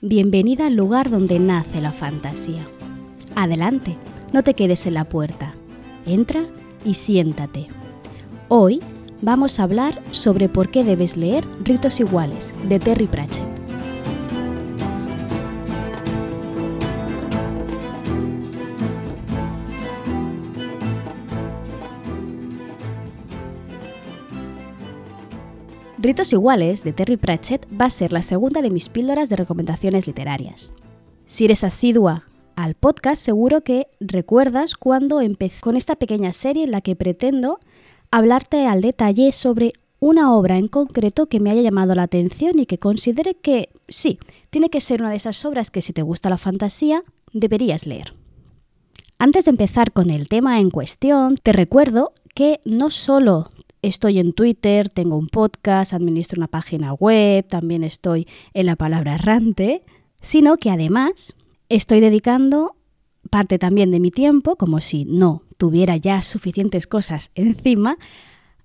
Bienvenida al lugar donde nace la fantasía. Adelante, no te quedes en la puerta. Entra y siéntate. Hoy vamos a hablar sobre por qué debes leer Ritos Iguales de Terry Pratchett. Ritos Iguales, de Terry Pratchett, va a ser la segunda de mis píldoras de recomendaciones literarias. Si eres asidua al podcast, seguro que recuerdas cuando empecé con esta pequeña serie en la que pretendo hablarte al detalle sobre una obra en concreto que me haya llamado la atención y que considere que sí, tiene que ser una de esas obras que si te gusta la fantasía, deberías leer. Antes de empezar con el tema en cuestión, te recuerdo que no solo Estoy en Twitter, tengo un podcast, administro una página web, también estoy en la palabra errante, sino que además estoy dedicando parte también de mi tiempo, como si no tuviera ya suficientes cosas encima,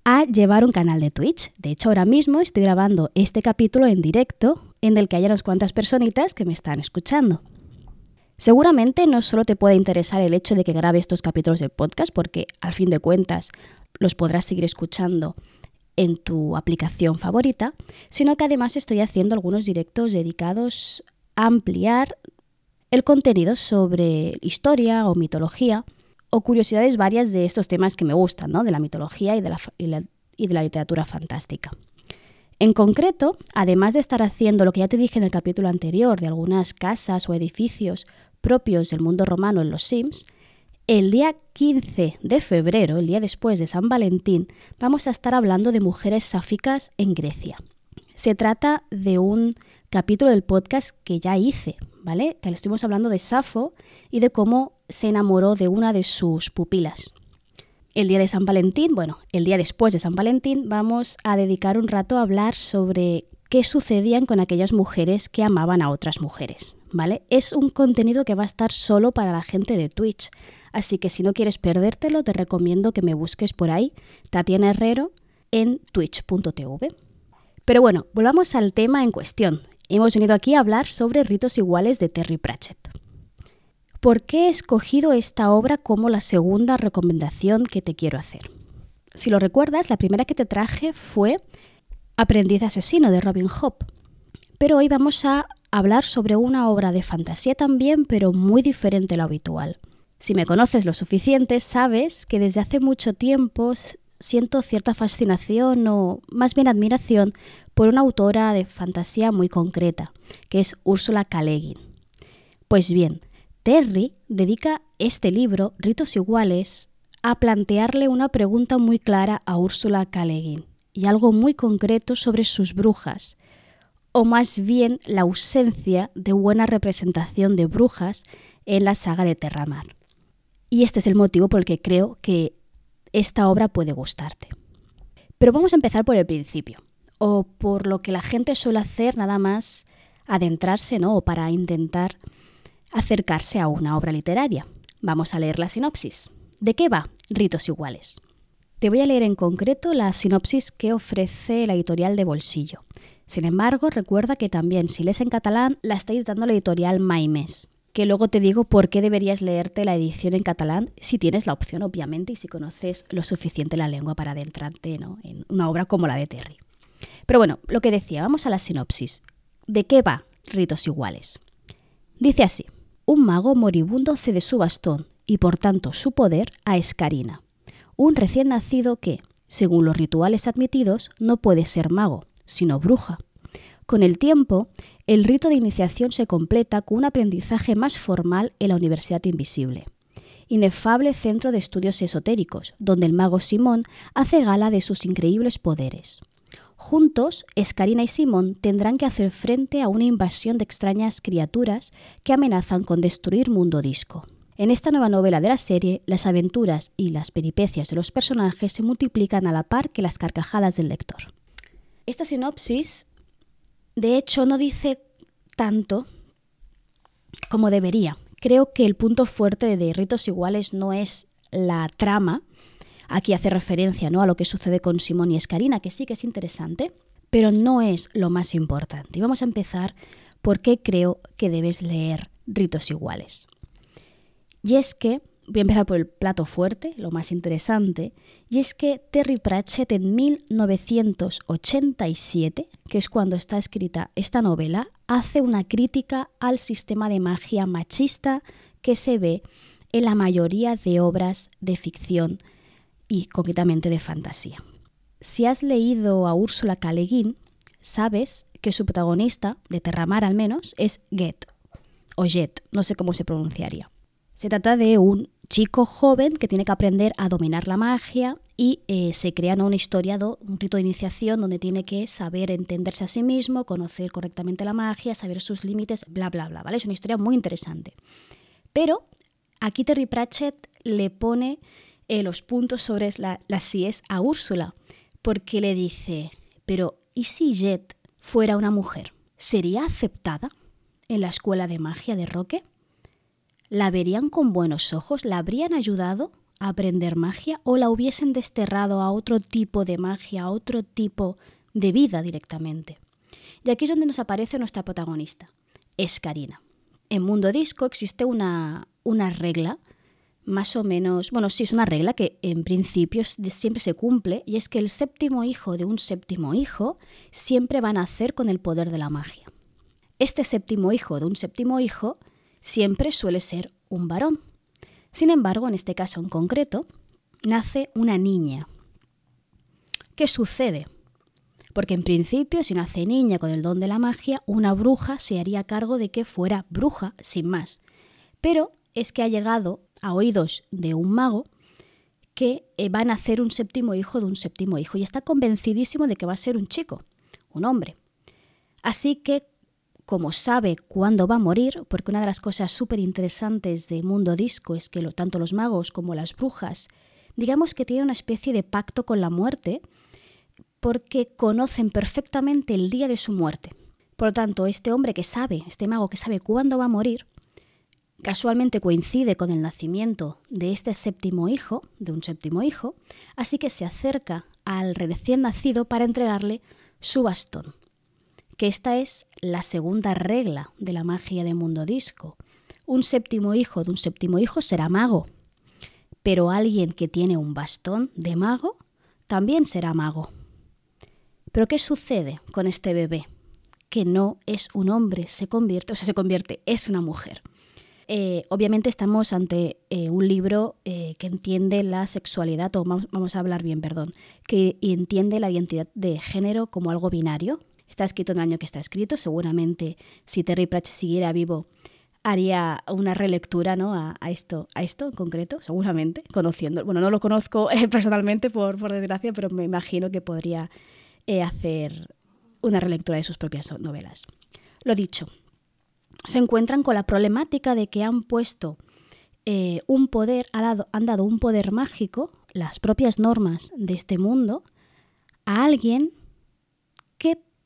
a llevar un canal de Twitch. De hecho, ahora mismo estoy grabando este capítulo en directo en el que hay unas cuantas personitas que me están escuchando. Seguramente no solo te puede interesar el hecho de que grabe estos capítulos del podcast, porque al fin de cuentas los podrás seguir escuchando en tu aplicación favorita, sino que además estoy haciendo algunos directos dedicados a ampliar el contenido sobre historia o mitología o curiosidades varias de estos temas que me gustan, ¿no? de la mitología y de la, y de la literatura fantástica. En concreto, además de estar haciendo lo que ya te dije en el capítulo anterior de algunas casas o edificios propios del mundo romano en los Sims, el día 15 de febrero, el día después de San Valentín, vamos a estar hablando de mujeres sáficas en Grecia. Se trata de un capítulo del podcast que ya hice, ¿vale? Que le estuvimos hablando de Safo y de cómo se enamoró de una de sus pupilas. El día de San Valentín, bueno, el día después de San Valentín, vamos a dedicar un rato a hablar sobre qué sucedían con aquellas mujeres que amaban a otras mujeres, ¿vale? Es un contenido que va a estar solo para la gente de Twitch, Así que si no quieres perdértelo, te recomiendo que me busques por ahí, Tatiana Herrero, en twitch.tv. Pero bueno, volvamos al tema en cuestión. Hemos venido aquí a hablar sobre ritos iguales de Terry Pratchett. ¿Por qué he escogido esta obra como la segunda recomendación que te quiero hacer? Si lo recuerdas, la primera que te traje fue Aprendiz asesino de Robin Hobb. Pero hoy vamos a hablar sobre una obra de fantasía también, pero muy diferente a lo habitual. Si me conoces lo suficiente, sabes que desde hace mucho tiempo siento cierta fascinación o más bien admiración por una autora de fantasía muy concreta, que es Úrsula K. Pues bien, Terry dedica este libro, Ritos Iguales, a plantearle una pregunta muy clara a Úrsula K. y algo muy concreto sobre sus brujas, o más bien la ausencia de buena representación de brujas en la saga de Terramar. Y este es el motivo por el que creo que esta obra puede gustarte. Pero vamos a empezar por el principio, o por lo que la gente suele hacer nada más adentrarse, ¿no? O para intentar acercarse a una obra literaria. Vamos a leer la sinopsis. ¿De qué va? Ritos iguales. Te voy a leer en concreto la sinopsis que ofrece la editorial de Bolsillo. Sin embargo, recuerda que también si lees en catalán la está editando la editorial Maimes que luego te digo por qué deberías leerte la edición en catalán si tienes la opción, obviamente, y si conoces lo suficiente la lengua para adentrarte en una obra como la de Terry. Pero bueno, lo que decía, vamos a la sinopsis. ¿De qué va Ritos Iguales? Dice así, un mago moribundo cede su bastón y por tanto su poder a Escarina, un recién nacido que, según los rituales admitidos, no puede ser mago, sino bruja. Con el tiempo, el rito de iniciación se completa con un aprendizaje más formal en la Universidad Invisible, inefable centro de estudios esotéricos, donde el mago Simón hace gala de sus increíbles poderes. Juntos, Escarina y Simón tendrán que hacer frente a una invasión de extrañas criaturas que amenazan con destruir Mundo Disco. En esta nueva novela de la serie, las aventuras y las peripecias de los personajes se multiplican a la par que las carcajadas del lector. Esta sinopsis de hecho, no dice tanto como debería. Creo que el punto fuerte de Ritos Iguales no es la trama. Aquí hace referencia ¿no? a lo que sucede con Simón y Escarina, que sí que es interesante, pero no es lo más importante. Y vamos a empezar por qué creo que debes leer Ritos Iguales. Y es que, voy a empezar por el plato fuerte, lo más interesante, y es que Terry Pratchett en 1987, que es cuando está escrita esta novela, hace una crítica al sistema de magia machista que se ve en la mayoría de obras de ficción y concretamente de fantasía. Si has leído a Úrsula K. sabes que su protagonista, de Terramar al menos, es Get, o Jet, no sé cómo se pronunciaría. Se trata de un chico joven que tiene que aprender a dominar la magia y eh, se crea una historia, un rito de iniciación donde tiene que saber entenderse a sí mismo, conocer correctamente la magia, saber sus límites, bla, bla, bla, ¿vale? Es una historia muy interesante. Pero aquí Terry Pratchett le pone eh, los puntos sobre la, las síes a Úrsula, porque le dice, pero ¿y si Jet fuera una mujer? ¿Sería aceptada en la escuela de magia de Roque? ¿La verían con buenos ojos? ¿La habrían ayudado a aprender magia o la hubiesen desterrado a otro tipo de magia, a otro tipo de vida directamente? Y aquí es donde nos aparece nuestra protagonista, es Karina. En Mundo Disco existe una, una regla más o menos, bueno, sí, es una regla que en principio siempre se cumple y es que el séptimo hijo de un séptimo hijo siempre va a nacer con el poder de la magia. Este séptimo hijo de un séptimo hijo siempre suele ser un varón. Sin embargo, en este caso en concreto, nace una niña. ¿Qué sucede? Porque en principio, si nace niña con el don de la magia, una bruja se haría cargo de que fuera bruja, sin más. Pero es que ha llegado a oídos de un mago que eh, va a nacer un séptimo hijo de un séptimo hijo y está convencidísimo de que va a ser un chico, un hombre. Así que, como sabe cuándo va a morir, porque una de las cosas súper interesantes de Mundo Disco es que lo, tanto los magos como las brujas, digamos que tienen una especie de pacto con la muerte, porque conocen perfectamente el día de su muerte. Por lo tanto, este hombre que sabe, este mago que sabe cuándo va a morir, Casualmente coincide con el nacimiento de este séptimo hijo, de un séptimo hijo, así que se acerca al recién nacido para entregarle su bastón. Que esta es la segunda regla de la magia de mundo disco. Un séptimo hijo de un séptimo hijo será mago, pero alguien que tiene un bastón de mago también será mago. Pero ¿qué sucede con este bebé? Que no es un hombre, se convierte, o sea, se convierte, es una mujer. Eh, obviamente estamos ante eh, un libro eh, que entiende la sexualidad, o vamos, a hablar bien, perdón, que entiende la identidad de género como algo binario. Está escrito en el año que está escrito, seguramente si Terry Pratchett siguiera vivo haría una relectura ¿no? a, esto, a esto en concreto, seguramente, conociendo. Bueno, no lo conozco personalmente, por, por, desgracia, pero me imagino que podría hacer una relectura de sus propias novelas. Lo dicho, se encuentran con la problemática de que han puesto eh, un poder, han dado un poder mágico, las propias normas de este mundo, a alguien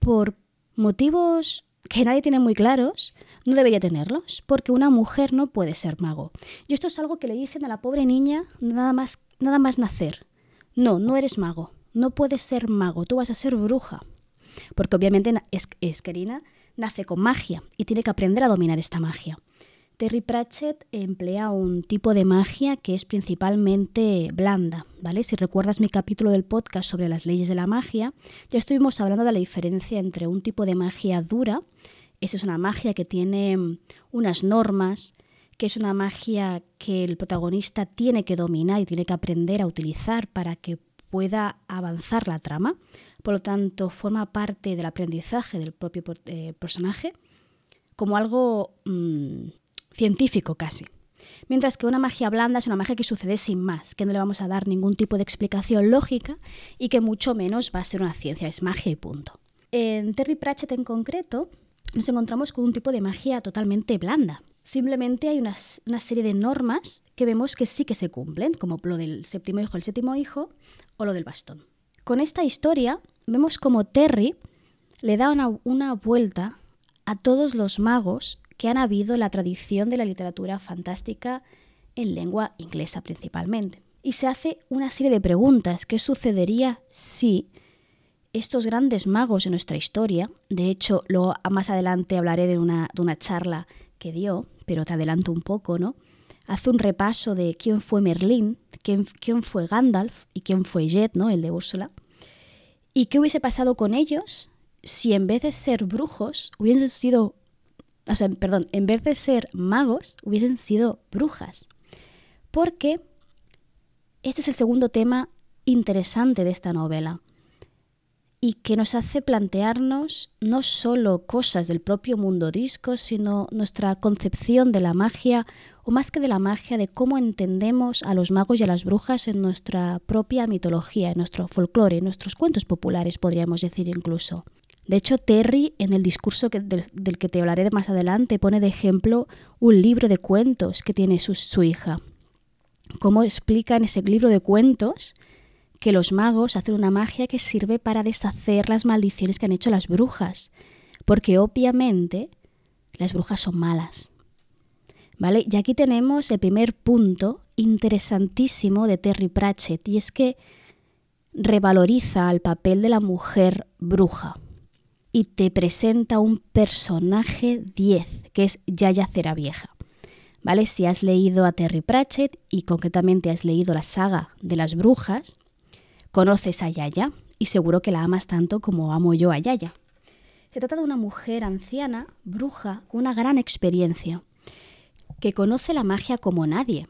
por motivos que nadie tiene muy claros, no debería tenerlos, porque una mujer no puede ser mago. Y esto es algo que le dicen a la pobre niña nada más, nada más nacer. No, no eres mago, no puedes ser mago, tú vas a ser bruja. Porque obviamente es, Esquerina nace con magia y tiene que aprender a dominar esta magia. Terry Pratchett emplea un tipo de magia que es principalmente blanda, ¿vale? Si recuerdas mi capítulo del podcast sobre las leyes de la magia, ya estuvimos hablando de la diferencia entre un tipo de magia dura, esa es una magia que tiene mm, unas normas, que es una magia que el protagonista tiene que dominar y tiene que aprender a utilizar para que pueda avanzar la trama, por lo tanto forma parte del aprendizaje del propio eh, personaje como algo mm, científico casi. Mientras que una magia blanda es una magia que sucede sin más, que no le vamos a dar ningún tipo de explicación lógica y que mucho menos va a ser una ciencia, es magia y punto. En Terry Pratchett en concreto nos encontramos con un tipo de magia totalmente blanda. Simplemente hay una, una, serie de normas que vemos que sí que se cumplen, como lo del séptimo hijo, el séptimo hijo o lo del bastón. Con esta historia vemos como Terry le da una, vuelta a todos los magos que han habido la tradición de la literatura fantástica en lengua inglesa principalmente. Y se hace una serie de preguntas. ¿Qué sucedería si estos grandes magos en nuestra historia, de hecho, lo, más adelante hablaré de una, de una charla que dio, pero te adelanto un poco, ¿no? Hace un repaso de quién fue Merlín, quién, quién fue Gandalf y quién fue Jet, ¿no? El de Úrsula. Y qué hubiese pasado con ellos si en vez de ser brujos hubiesen sido, o sea, perdón, en vez de ser magos hubiesen sido brujas. Porque este es el segundo tema interesante de esta novela y que nos hace plantearnos no solo cosas del propio mundo disco, sino nuestra concepción de la magia, o más que de la magia, de cómo entendemos a los magos y a las brujas en nuestra propia mitología, en nuestro folclore, en nuestros cuentos populares, podríamos decir incluso. De hecho, Terry, en el discurso del, que te hablaré más adelante, pone de ejemplo un libro de cuentos que tiene su, su hija. Cómo explica en ese libro de cuentos que los magos hacen una magia que sirve para deshacer las maldiciones que han hecho las brujas, porque obviamente las brujas son malas. ¿Vale? Y aquí tenemos el primer punto interesantísimo de Terry Pratchett, y es que revaloriza el papel de la mujer bruja y te presenta un personaje 10, que es Yaya Cera Vieja. ¿Vale? Si has leído a Terry Pratchett y concretamente has leído la saga de las brujas, Conoces a Yaya y seguro que la amas tanto como amo yo a Yaya. Se trata de una mujer anciana, bruja, con una gran experiencia, que conoce la magia como nadie.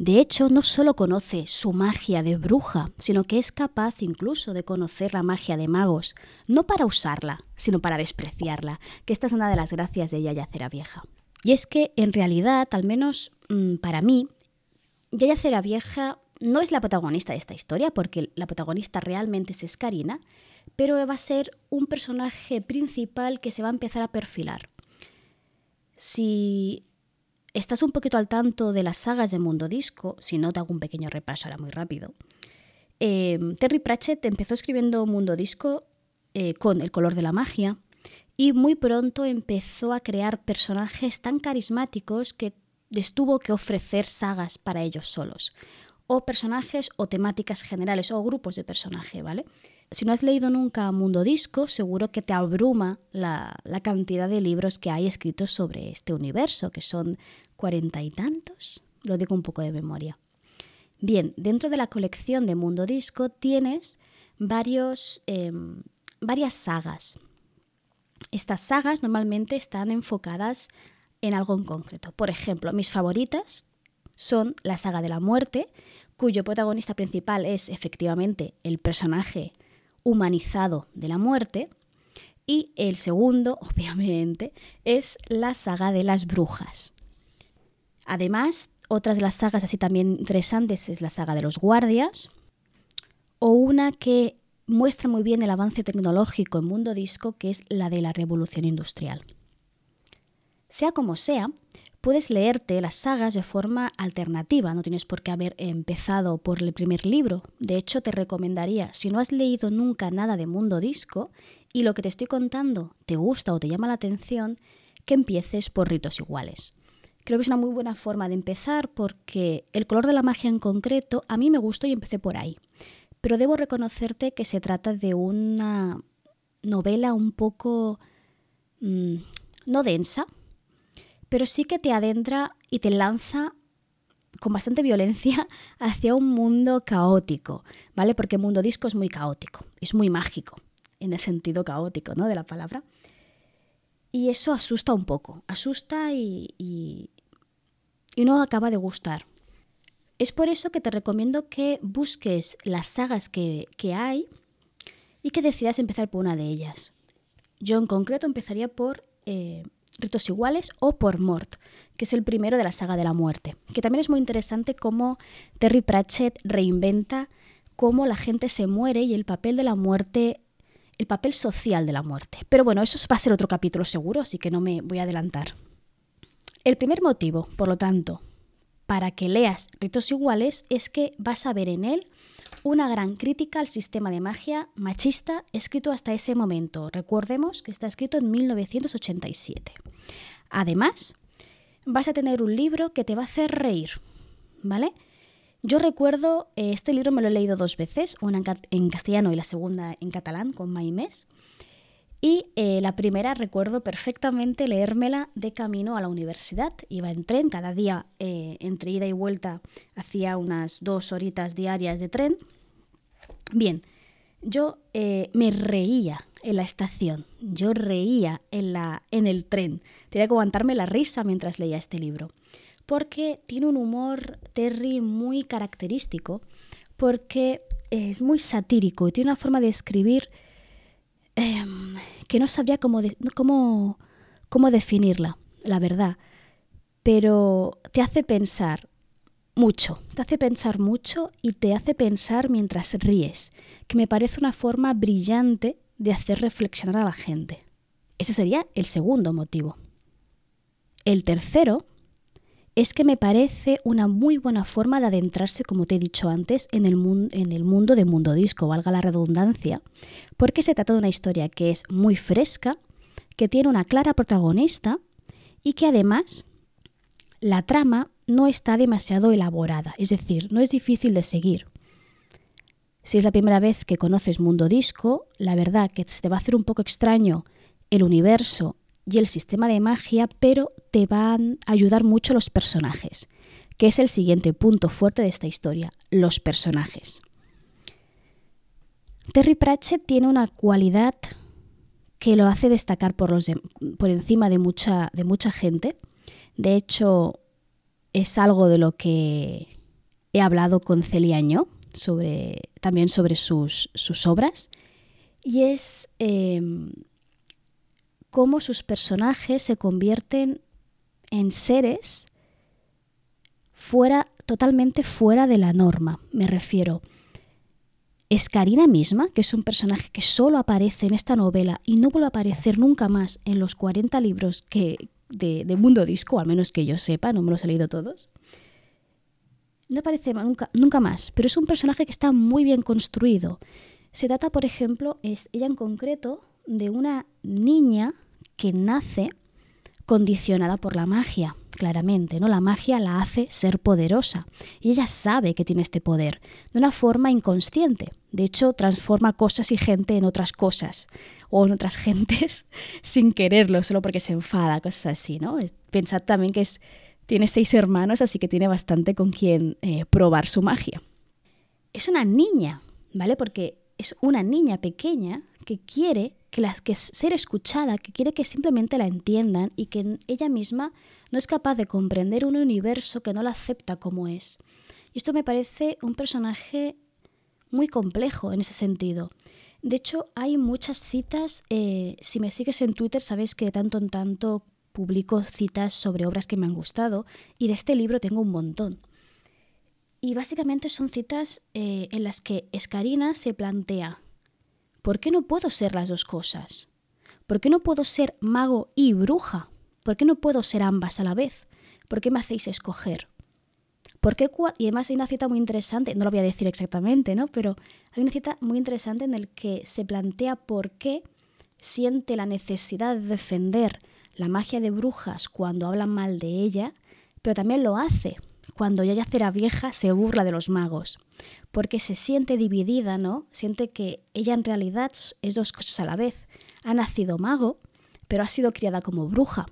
De hecho, no solo conoce su magia de bruja, sino que es capaz incluso de conocer la magia de magos, no para usarla, sino para despreciarla, que esta es una de las gracias de Yaya Cera Vieja. Y es que, en realidad, al menos mm, para mí, Yaya Cera Vieja no es la protagonista de esta historia, porque la protagonista realmente es Karina, pero va a ser un personaje principal que se va a empezar a perfilar. Si estás un poquito al tanto de las sagas de Mundo Disco, si no te hago un pequeño repaso ahora muy rápido, em, Terry Pratchett empezó escribiendo Mundo Disco eh, con El color de la magia y muy pronto empezó a crear personajes tan carismáticos que les tuvo que ofrecer sagas para ellos solos o personajes o temáticas generales o grupos de personaje, ¿vale? Si no has leído nunca Mundo Disco, seguro que te abruma la, cantidad de libros que hay escritos sobre este universo, que son cuarenta y tantos, lo digo un poco de memoria. Bien, dentro de la colección de Mundo Disco tienes varios, em, varias sagas. Estas sagas normalmente están enfocadas en algo en concreto. Por ejemplo, mis favoritas son la saga de la muerte, cuyo protagonista principal es efectivamente el personaje humanizado de la muerte, y el segundo, obviamente, es la saga de las brujas. Además, otras de las sagas así también interesantes es la saga de los guardias, o una que muestra muy bien el avance tecnológico en mundo disco, que es la de la revolución industrial. Sea como sea, Puedes leerte las sagas de forma alternativa, no tienes por qué haber empezado por el primer libro. De hecho, te recomendaría, si no has leído nunca nada de Mundo Disco y lo que te estoy contando te gusta o te llama la atención, que empieces por ritos iguales. Creo que es una muy buena forma de empezar porque el color de la magia en concreto a mí me gustó y empecé por ahí. Pero debo reconocerte que se trata de una novela un poco... Mm, no densa, pero sí que te adentra y te lanza con bastante violencia hacia un mundo caótico, ¿vale? Porque el mundo disco es muy caótico, es muy mágico, en el sentido caótico, ¿no? De la palabra. Y eso asusta un poco, asusta y, y, no acaba de gustar. Es por eso que te recomiendo que busques las sagas que, hay y que decidas empezar por una de ellas. Yo en concreto empezaría por eh, Ritos Iguales o Por Mort, que es el primero de la saga de la muerte, que también es muy interesante cómo Terry Pratchett reinventa cómo la gente se muere y el papel de la muerte, el papel social de la muerte. Pero bueno, eso va a ser otro capítulo seguro, así que no me voy a adelantar. El primer motivo, por lo tanto, para que leas Ritos Iguales es que vas a ver en él una gran crítica al sistema de magia machista escrito hasta ese momento. Recordemos que está escrito en 1987. Además, vas a tener un libro que te va a hacer reír, ¿vale? Yo recuerdo, eh, este libro me lo he leído dos veces, una en, castellano y la segunda en catalán con Maimés. Y eh, la primera recuerdo perfectamente leérmela de camino a la universidad. Iba en tren, cada día eh, entre ida y vuelta hacía unas dos horitas diarias de tren. Bien, yo me reía en la estación, yo reía en, la, en el tren. Tenía que aguantarme la risa mientras leía este libro porque tiene un humor Terry muy característico, porque es muy satírico y tiene una forma de escribir em, que no sabría cómo, cómo, cómo definirla, la verdad, pero te hace pensar mucho, te hace pensar mucho y te hace pensar mientras ríes, que me parece una forma brillante de hacer reflexionar a la gente. Ese sería el segundo motivo. El tercero es que me parece una muy buena forma de adentrarse, como te he dicho antes, en el, en el mundo de Mundo Disco, valga la redundancia, porque se trata de una historia que es muy fresca, que tiene una clara protagonista y que además la trama no está demasiado elaborada, es decir, no es difícil de seguir. Si es la primera vez que conoces Mundo Disco, la verdad que te va a hacer un poco extraño el universo y el sistema de magia, pero te van a ayudar mucho los personajes, que es el siguiente punto fuerte de esta historia, los personajes. Terry Pratchett tiene una cualidad que lo hace destacar por, los por encima de mucha, de mucha gente. De hecho, es algo de lo que he hablado con Celiaño sobre, también sobre sus, sus obras. Y es em, cómo sus personajes se convierten en seres fuera, totalmente fuera de la norma, me refiero. Es Karina misma, que es un personaje que solo aparece en esta novela y no vuelve a aparecer nunca más en los 40 libros que, de, Mundo Disco, al menos que yo sepa, no me los he leído todos. No aparece nunca, nunca más, pero es un personaje que está muy bien construido. Se trata, por ejemplo, es ella en concreto, de una niña que nace condicionada por la magia, claramente, ¿no? La magia la hace ser poderosa y ella sabe que tiene este poder de una forma inconsciente. De hecho, transforma cosas y gente en otras cosas o en otras gentes sin quererlo, solo porque se enfada, cosas así, ¿no? Pensad también que es, tiene seis hermanos, así que tiene bastante con quien eh, probar su magia. Es una niña, ¿vale? Porque es una niña pequeña que quiere que, las, que ser escuchada, que quiere que simplemente la entiendan y que ella misma no es capaz de comprender un universo que no la acepta como es. Y esto me parece un personaje muy complejo en ese sentido. De hecho, hay muchas citas, eh, si me sigues en Twitter sabes que de tanto en tanto publico citas sobre obras que me han gustado y de este libro tengo un montón. Y básicamente son citas eh, en las que Escarina se plantea, ¿por qué no puedo ser las dos cosas? ¿Por qué no puedo ser mago y bruja? ¿Por qué no puedo ser ambas a la vez? ¿Por qué me hacéis escoger? ¿Por qué y además hay una cita muy interesante, no lo voy a decir exactamente, ¿no? Pero hay una cita muy interesante en el que se plantea por qué siente la necesidad de defender la magia de brujas cuando hablan mal de ella, pero también lo hace cuando ya será vieja se burla de los magos, porque se siente dividida, ¿no? Siente que ella en realidad es dos cosas a la vez. Ha nacido mago, pero ha sido criada como bruja.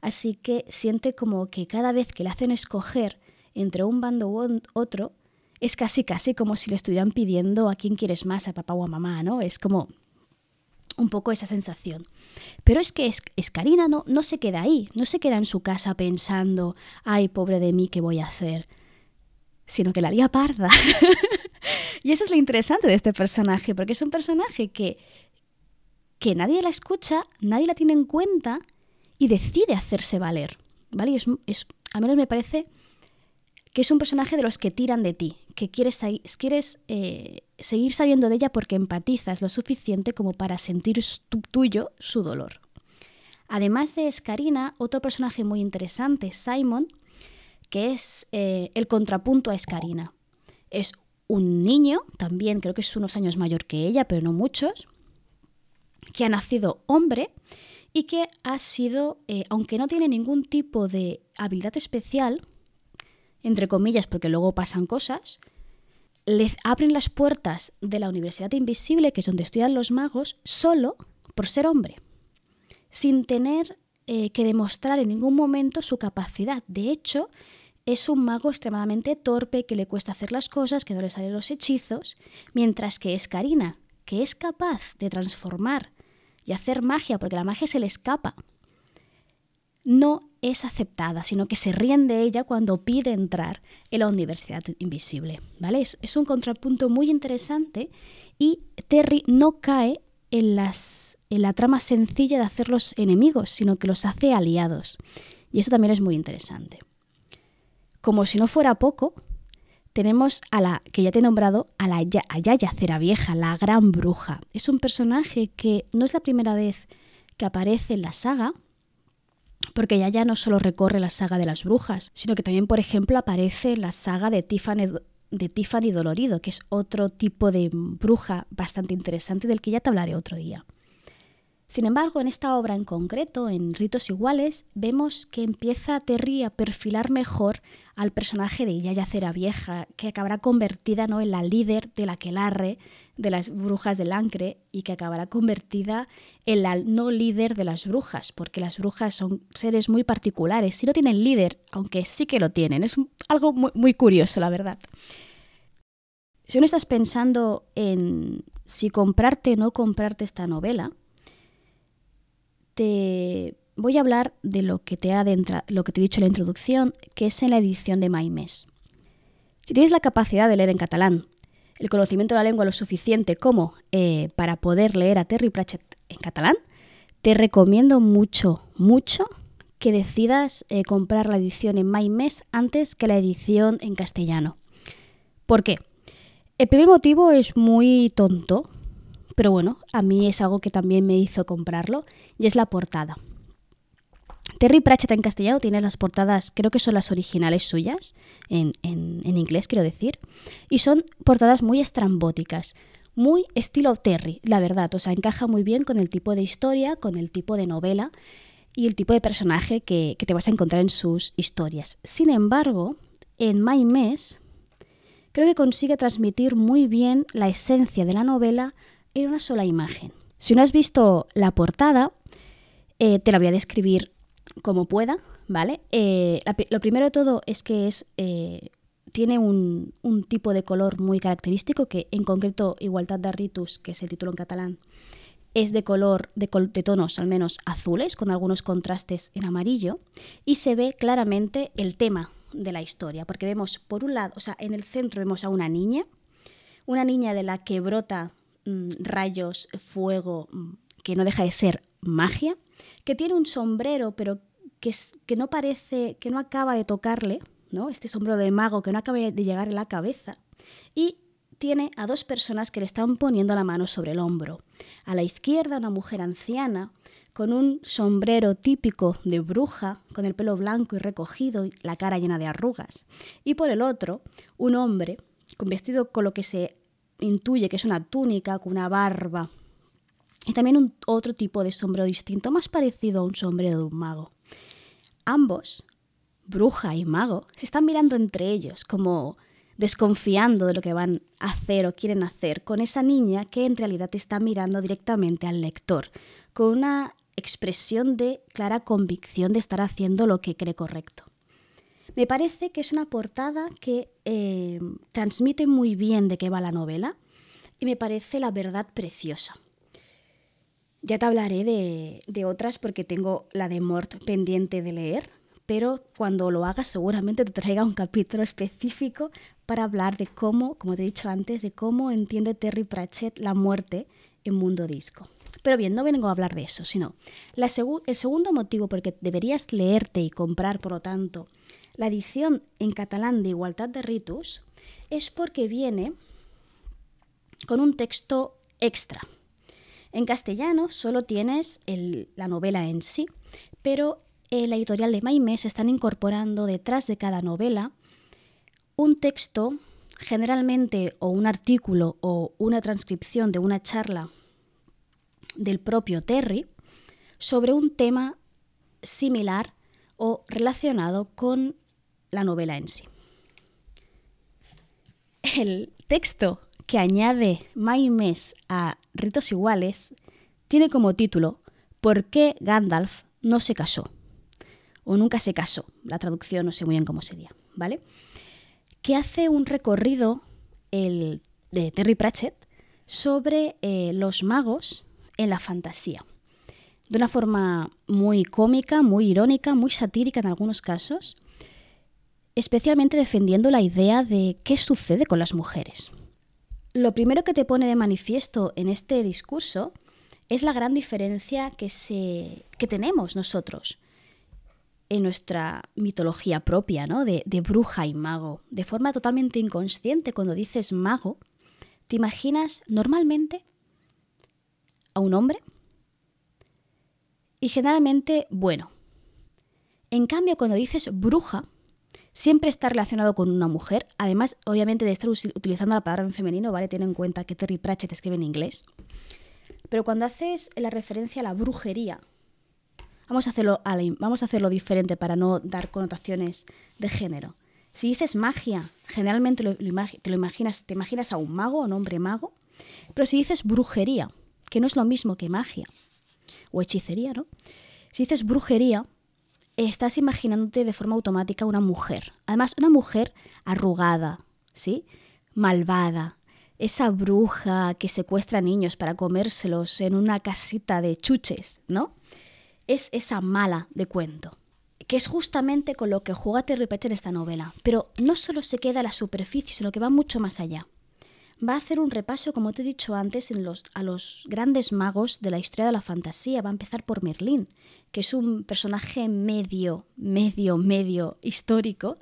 Así que siente como que cada vez que le hacen escoger entre un bando u otro, es casi casi como si le estuvieran pidiendo a quién quieres más, a papá o a mamá, ¿no? Es como un poco esa sensación. Pero es que Escarina no, no se queda ahí, no se queda en su casa pensando, ay, pobre de mí, ¿qué voy a hacer? Sino que la lía parda. y eso es lo interesante de este personaje, porque es un personaje que, que nadie la escucha, nadie la tiene en cuenta y decide hacerse valer. ¿Vale? Y es, es, al menos me parece que es un personaje de los que tiran de ti, que quieres, quieres eh, seguir sabiendo de ella porque empatizas lo suficiente como para sentir tuyo su dolor. Además de Escarina, otro personaje muy interesante, Simon, que es eh, el contrapunto a Escarina. Es un niño, también creo que es unos años mayor que ella, pero no muchos, que ha nacido hombre y que ha sido, eh, aunque no tiene ningún tipo de habilidad especial, entre comillas, porque luego pasan cosas, les abren las puertas de la Universidad Invisible, que es donde estudian los magos, solo por ser hombre, sin tener eh, que demostrar en ningún momento su capacidad. De hecho, es un mago extremadamente torpe, que le cuesta hacer las cosas, que no le salen los hechizos, mientras que es Karina, que es capaz de transformar y hacer magia, porque la magia se le escapa, no es aceptada, sino que se ríen de ella cuando pide entrar en la Universidad Invisible. ¿vale? Es, un contrapunto muy interesante y Terry no cae en, las, en la trama sencilla de hacerlos enemigos, sino que los hace aliados. Y eso también es muy interesante. Como si no fuera poco, tenemos a la que ya te he nombrado, a la a Yaya Vieja, la gran bruja. Es un personaje que no es la primera vez que aparece en la saga, porque Yaya no solo recorre la saga de las brujas, sino que también, por ejemplo, aparece en la saga de Tiffany, de Tiffany Dolorido, que es otro tipo de bruja bastante interesante del que ya te hablaré otro día. Sin embargo, en esta obra en concreto, en Ritos Iguales, vemos que empieza Terry a perfilar mejor al personaje de Yaya Cera Vieja, que acabará convertida ¿no? en la líder de la aquelarre de las brujas del Ancre y que acabará convertida en la no líder de las brujas, porque las brujas son seres muy particulares. Si no tienen líder, aunque sí que lo tienen, es algo muy, muy curioso, la verdad. Si no estás pensando en si comprarte o no comprarte esta novela, te voy a hablar de lo que te, adentra, lo que te he dicho en la introducción, que es en la edición de Maimés. Si tienes la capacidad de leer en catalán, el conocimiento de la lengua lo suficiente como eh, para poder leer a Terry Pratchett en catalán, te recomiendo mucho, mucho que decidas eh, comprar la edición en Maimés antes que la edición en castellano. ¿Por qué? El primer motivo es muy tonto, pero bueno, a mí es algo que también me hizo comprarlo y es la portada. Terry Pratchett en castellano tiene las portadas, creo que son las originales suyas, en, en, inglés quiero decir, y son portadas muy estrambóticas, muy estilo Terry, la verdad, o sea, encaja muy bien con el tipo de historia, con el tipo de novela y el tipo de personaje que, que te vas a encontrar en sus historias. Sin embargo, en My Mess creo que consigue transmitir muy bien la esencia de la novela en una sola imagen. Si no has visto la portada, eh, te la voy a describir como pueda, ¿vale? Eh, lo primero de todo es que es, eh, tiene un, tipo de color muy característico, que en concreto Igualdad de Ritus, que es el título en catalán, es de color, de, de, tonos al menos azules, con algunos contrastes en amarillo, y se ve claramente el tema de la historia, porque vemos por un lado, o sea, en el centro vemos a una niña, una niña de la que brota Mm, rayos, fuego, mm, que no deja de ser magia, que tiene un sombrero, pero que, que no parece, que no acaba de tocarle, ¿no? Este sombrero de mago que no acaba de llegar a la cabeza. Y tiene a dos personas que le están poniendo la mano sobre el hombro. A la izquierda una mujer anciana con un sombrero típico de bruja, con el pelo blanco y recogido y la cara llena de arrugas. Y por el otro, un hombre con vestido con lo que se intuye que es una túnica con una barba y también un otro tipo de sombrero distinto, más parecido a un sombrero de un mago. Ambos, bruja y mago, se están mirando entre ellos, como desconfiando de lo que van a hacer o quieren hacer con esa niña que en realidad está mirando directamente al lector, con una expresión de clara convicción de estar haciendo lo que cree correcto. Me parece que es una portada que eh, transmite muy bien de qué va la novela y me parece la verdad preciosa. Ya te hablaré de, otras porque tengo la de Mort pendiente de leer, pero cuando lo hagas seguramente te traiga un capítulo específico para hablar de cómo, como te he dicho antes, de cómo entiende Terry Pratchett la muerte en Mundo Disco. Pero bien, no vengo a hablar de eso, sino el segundo motivo por el que deberías leerte y comprar, por lo tanto, la edición en catalán de Igualdad de Ritus es porque viene con un texto extra. En castellano solo tienes la novela en sí, pero en la editorial de Maimés están incorporando detrás de cada novela un texto, generalmente o un artículo o una transcripción de una charla del propio Terry sobre un tema similar o relacionado con la novela en sí. el texto que añade Maimes a Ritos Iguales tiene como título ¿Por qué Gandalf no se casó? O nunca se casó. La traducción no sé muy bien cómo sería, ¿vale? Que hace un recorrido el, de Terry Pratchett sobre eh, los magos en la fantasía. De una forma muy cómica, muy irónica, muy satírica en algunos casos, especialmente defendiendo la idea de qué sucede con las mujeres. Lo primero que te pone de manifiesto en este discurso es la gran diferencia que, se, que tenemos nosotros en nuestra mitología propia, ¿no? De, de, bruja y mago. De forma totalmente inconsciente, cuando dices mago, te imaginas normalmente a un hombre y generalmente bueno. En cambio, cuando dices bruja, siempre está relacionado con una mujer, además, obviamente, de estar utilizando la palabra en femenino, ¿vale? Ten en cuenta que Terry Pratchett escribe en inglés. Pero cuando haces la referencia a la brujería, vamos a hacerlo, vamos a hacerlo diferente para no dar connotaciones de género. Si dices magia, generalmente te lo imaginas, te imaginas a un mago, a un hombre mago, pero si dices brujería, que no es lo mismo que magia o hechicería, ¿no? Si dices brujería, estás imaginándote de forma automática una mujer. Además, una mujer arrugada, ¿sí? Malvada. Esa bruja que secuestra niños para comérselos en una casita de chuches, ¿no? Es esa mala de cuento. Que es justamente con lo que juega Terry Pratchett en esta novela. Pero no solo se queda a la superficie, sino que va mucho más allá va a hacer un repaso, como te he dicho antes, en los, a los grandes magos de la historia de la fantasía. Va a empezar por Merlín, que es un personaje medio, medio, medio histórico,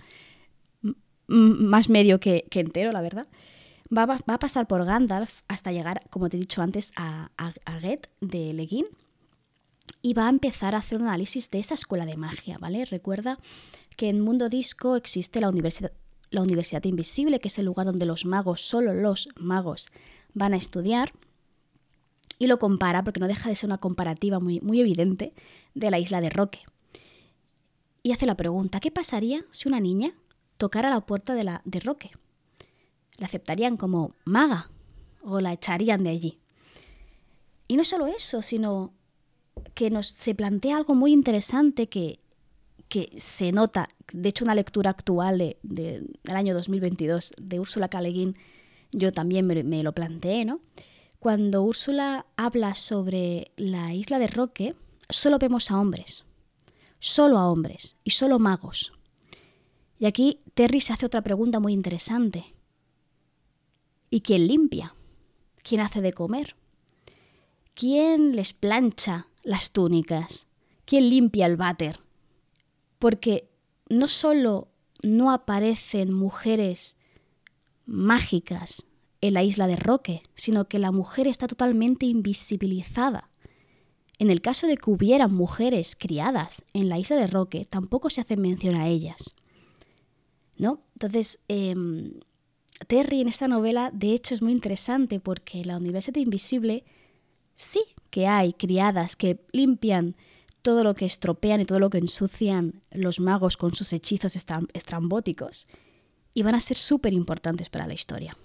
más medio que, entero, la verdad. Va, a pasar por Gandalf hasta llegar, como te he dicho antes, a, a, de Leguín. Y va a empezar a hacer un análisis de esa escuela de magia, ¿vale? Recuerda que en Mundo Disco existe la Universidad, la Universidad Invisible, que es el lugar donde los magos, solo los magos, van a estudiar. Y lo compara, porque no deja de ser una comparativa muy, muy evidente, de la isla de Roque. Y hace la pregunta, ¿qué pasaría si una niña tocara la puerta de, la, de Roque? ¿La aceptarían como maga o la echarían de allí? Y no solo eso, sino que nos se plantea algo muy interesante que que se nota, de hecho una lectura actual de, del año 2022 de Úrsula K. yo también me, lo planteé, ¿no? Cuando Úrsula habla sobre la isla de Roque, solo vemos a hombres, solo a hombres y solo magos. Y aquí Terry se hace otra pregunta muy interesante. ¿Y quién limpia? ¿Quién hace de comer? ¿Quién les plancha las túnicas? ¿Quién limpia el váter? Porque no solo no aparecen mujeres mágicas en la isla de Roque, sino que la mujer está totalmente invisibilizada. En el caso de que hubieran mujeres criadas en la isla de Roque, tampoco se hace mención a ellas. ¿No? Entonces, em, Terry en esta novela, de hecho, es muy interesante porque la Universidad Invisible sí que hay criadas que limpian todo lo que estropean y todo lo que ensucian los magos con sus hechizos estrambóticos y van a ser súper importantes para la historia.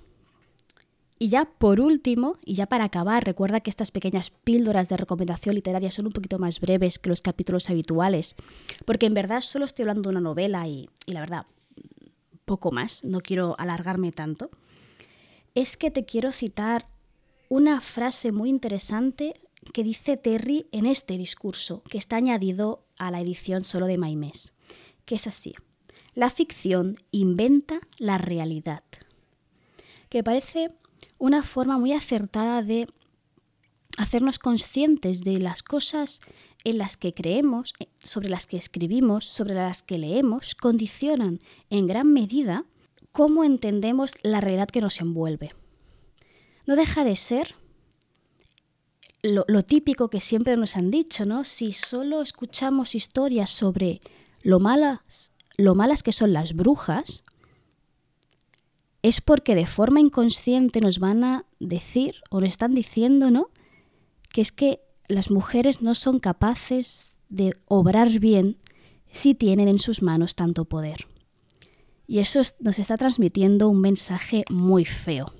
Y ya por último, y ya para acabar, recuerda que estas pequeñas píldoras de recomendación literaria son un poquito más breves que los capítulos habituales, porque en verdad solo estoy hablando de una novela y, y la verdad, poco más, no quiero alargarme tanto. Es que te quiero citar una frase muy interesante que dice Terry en este discurso, que está añadido a la edición solo de Maimés, que es así. La ficción inventa la realidad. Que parece una forma muy acertada de hacernos conscientes de las cosas en las que creemos, sobre las que escribimos, sobre las que leemos, condicionan en gran medida cómo entendemos la realidad que nos envuelve. No deja de ser lo, típico que siempre nos han dicho, ¿no? Si solo escuchamos historias sobre lo malas, lo malas que son las brujas, es porque de forma inconsciente nos van a decir o nos están diciendo, ¿no? Que es que las mujeres no son capaces de obrar bien si tienen en sus manos tanto poder. Y eso nos está transmitiendo un mensaje muy feo.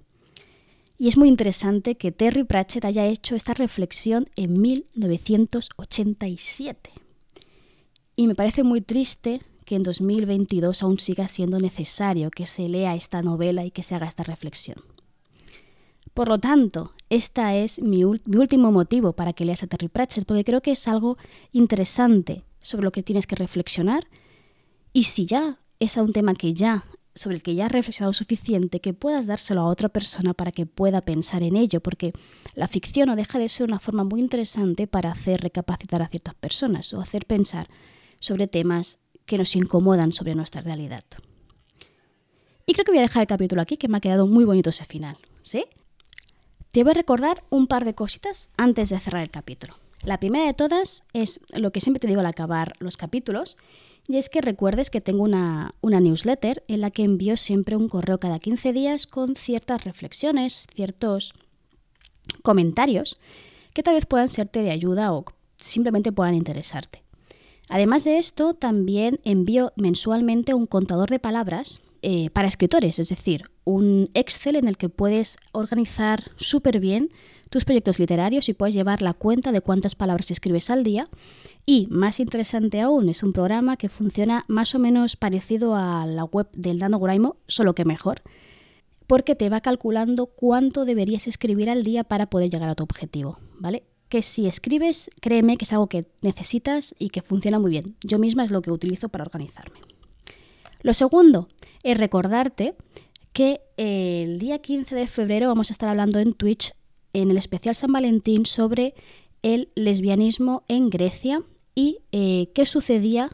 Y es muy interesante que Terry Pratchett haya hecho esta reflexión en 1987. Y me parece muy triste que en 2022 aún siga siendo necesario que se lea esta novela y que se haga esta reflexión. Por lo tanto, este es mi, mi, último motivo para que leas a Terry Pratchett, porque creo que es algo interesante sobre lo que tienes que reflexionar. Y si ya es un tema que ya sobre el que ya has reflexionado suficiente, que puedas dárselo a otra persona para que pueda pensar en ello, porque la ficción no deja de ser una forma muy interesante para hacer recapacitar a ciertas personas o hacer pensar sobre temas que nos incomodan sobre nuestra realidad. Y creo que voy a dejar el capítulo aquí, que me ha quedado muy bonito ese final. ¿Sí? Te voy a recordar un par de cositas antes de cerrar el capítulo. La primera de todas es lo que siempre te digo al acabar los capítulos, y es que recuerdes que tengo una, una, newsletter en la que envío siempre un correo cada 15 días con ciertas reflexiones, ciertos comentarios que tal vez puedan serte de ayuda o simplemente puedan interesarte. Además de esto, también envío mensualmente un contador de palabras eh, para escritores, es decir, un Excel en el que puedes organizar súper bien tus proyectos literarios y puedes llevar la cuenta de cuántas palabras escribes al día. Y más interesante aún, es un programa que funciona más o menos parecido a la web del Dano Graimo, solo que mejor, porque te va calculando cuánto deberías escribir al día para poder llegar a tu objetivo, ¿vale? Que si escribes, créeme que es algo que necesitas y que funciona muy bien. Yo misma es lo que utilizo para organizarme. Lo segundo es recordarte que el día 15 de febrero vamos a estar hablando en Twitch en el especial San Valentín sobre el lesbianismo en Grecia y eh, qué sucedía,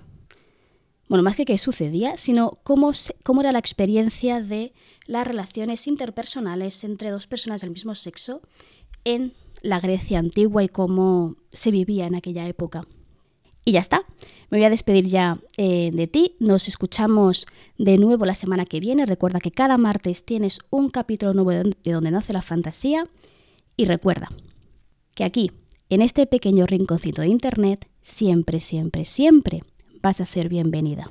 bueno, más que qué sucedía, sino cómo, cómo era la experiencia de las relaciones interpersonales entre dos personas del mismo sexo en la Grecia antigua y cómo se vivía en aquella época. Y ya está. Me voy a despedir ya eh, de ti. Nos escuchamos de nuevo la semana que viene. Recuerda que cada martes tienes un capítulo nuevo de donde nace la fantasía. Y recuerda que aquí, en este pequeño rinconcito de Internet, siempre, siempre, siempre vas a ser bienvenida.